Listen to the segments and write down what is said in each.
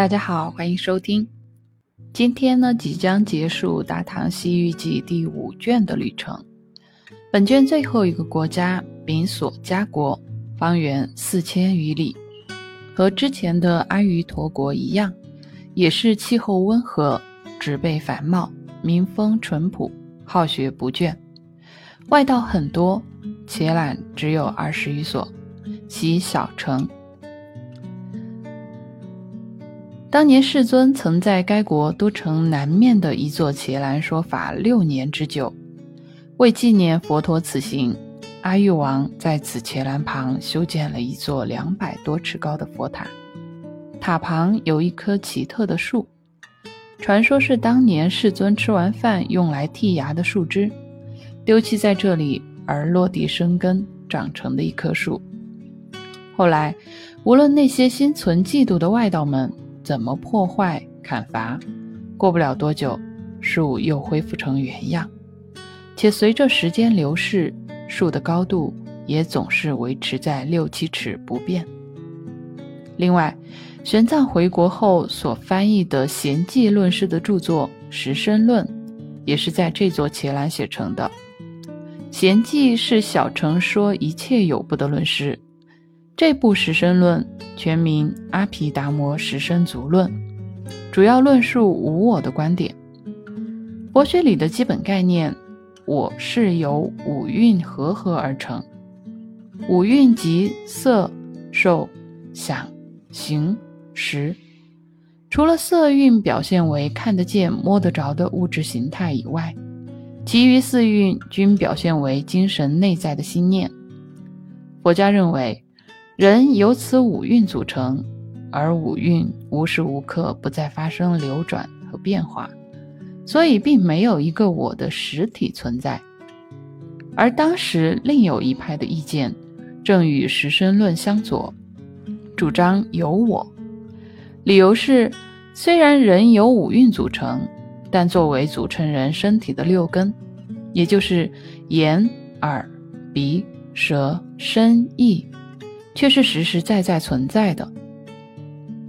大家好，欢迎收听。今天呢，即将结束《大唐西域记》第五卷的旅程。本卷最后一个国家丙索加国，方圆四千余里，和之前的阿瑜陀国一样，也是气候温和、植被繁茂、民风淳朴、好学不倦。外道很多，伽蓝只有二十余所，其小城。当年世尊曾在该国都城南面的一座伽蓝说法六年之久，为纪念佛陀此行，阿育王在此伽蓝旁修建了一座两百多尺高的佛塔，塔旁有一棵奇特的树，传说是当年世尊吃完饭用来剔牙的树枝，丢弃在这里而落地生根长成的一棵树。后来，无论那些心存嫉妒的外道们。怎么破坏砍伐？过不了多久，树又恢复成原样，且随着时间流逝，树的高度也总是维持在六七尺不变。另外，玄奘回国后所翻译的贤记论师的著作《实身论》，也是在这座伽蓝写成的。贤记是小乘说一切有部的论师。这部《实身论》全名《阿毗达摩实身足论》，主要论述无我的观点。佛学里的基本概念，我是由五蕴合合而成。五蕴即色、受、想、行、识。除了色蕴表现为看得见、摸得着的物质形态以外，其余四蕴均表现为精神内在的心念。佛家认为。人由此五蕴组成，而五蕴无时无刻不在发生流转和变化，所以并没有一个我的实体存在。而当时另有一派的意见，正与实身论相左，主张有我。理由是，虽然人由五蕴组成，但作为组成人身体的六根，也就是眼、耳、鼻、舌、身、意。却是实实在在存在的。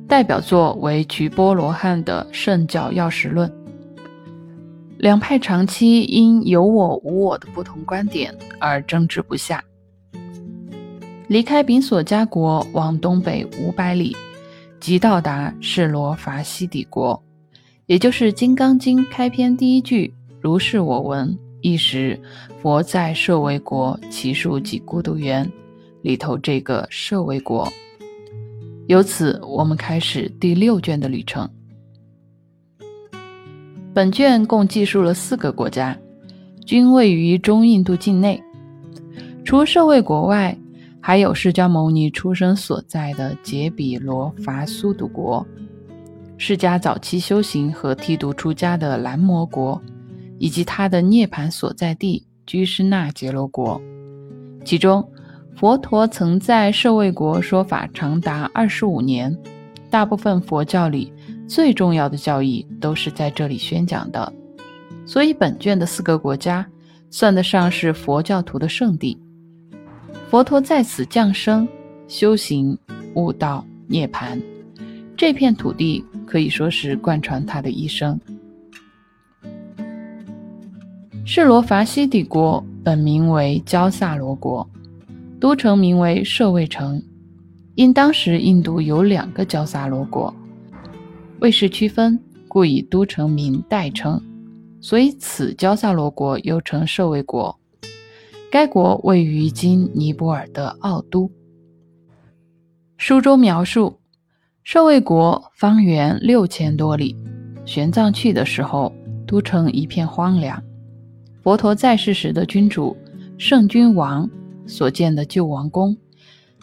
代表作为瞿波罗汉的《圣教要识论》。两派长期因有我无我的不同观点而争执不下。离开丙所迦国往东北五百里，即到达释罗伐西底国，也就是《金刚经》开篇第一句“如是我闻”，意识佛在舍卫国，其数即孤独园。里头这个舍卫国，由此我们开始第六卷的旅程。本卷共记述了四个国家，均位于中印度境内。除舍卫国外，还有释迦牟尼出生所在的杰比罗伐苏堵国，释迦早期修行和剃度出家的蓝摩国，以及他的涅盘所在地居士那杰罗国，其中。佛陀曾在舍卫国说法长达二十五年，大部分佛教里最重要的教义都是在这里宣讲的，所以本卷的四个国家算得上是佛教徒的圣地。佛陀在此降生、修行、悟道、涅槃，这片土地可以说是贯穿他的一生。释罗伐西底国本名为焦萨罗国。都城名为舍卫城，因当时印度有两个焦萨罗国，为是区分，故以都城名代称，所以此焦萨罗国又称舍卫国。该国位于今尼泊尔的奥都。书中描述，舍卫国方圆六千多里，玄奘去的时候，都城一片荒凉。佛陀在世时的君主圣君王。所建的旧王宫，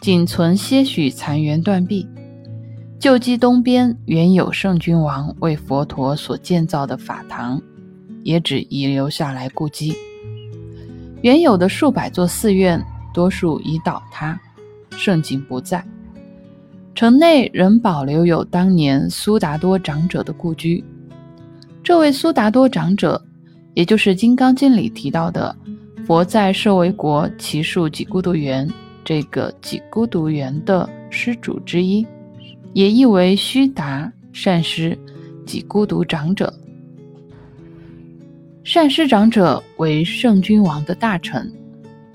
仅存些许残垣断壁。旧基东边原有圣君王为佛陀所建造的法堂，也只遗留下来故迹。原有的数百座寺院，多数已倒塌，盛景不在。城内仍保留有当年苏达多长者的故居。这位苏达多长者，也就是《金刚经》里提到的。佛在舍卫国奇树几孤独园，这个几孤独园的施主之一，也译为须达善师即孤独长者。善师长者为圣君王的大臣，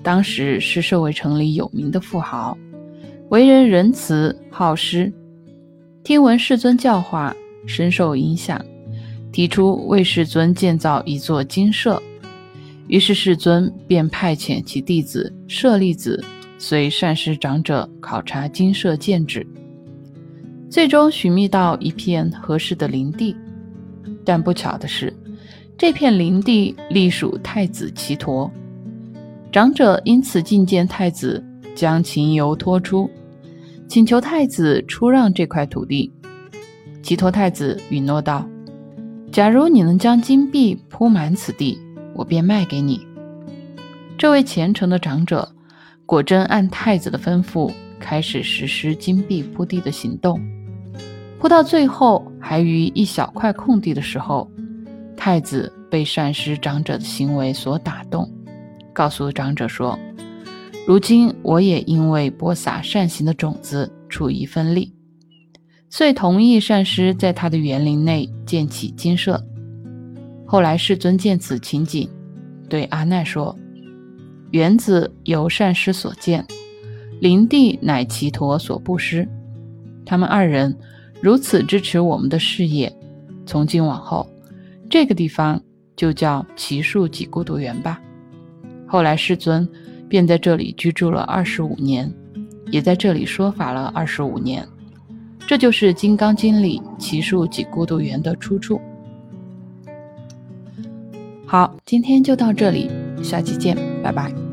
当时是舍卫城里有名的富豪，为人仁慈好施。听闻世尊教化，深受影响，提出为世尊建造一座精舍。于是世尊便派遣其弟子舍利子随善师长者考察精舍建制，最终寻觅到一片合适的林地。但不巧的是，这片林地隶属太子齐陀。长者因此觐见太子，将情由托出。请求太子出让这块土地。齐陀太子允诺道：“假如你能将金币铺满此地，我便卖给你。”这位虔诚的长者果真按太子的吩咐，开始实施金币铺地的行动。铺到最后，还余一小块空地的时候，太子被善施长者的行为所打动，告诉长者说。如今我也因为播撒善行的种子出一份力，遂同意善师在他的园林内建起金舍。后来世尊见此情景，对阿难说：“园子由善师所建，林地乃其陀所布施。他们二人如此支持我们的事业，从今往后，这个地方就叫奇树几孤独园吧。”后来世尊。便在这里居住了二十五年，也在这里说法了二十五年。这就是《金刚经》里奇树几孤独园的出处。好，今天就到这里，下期见，拜拜。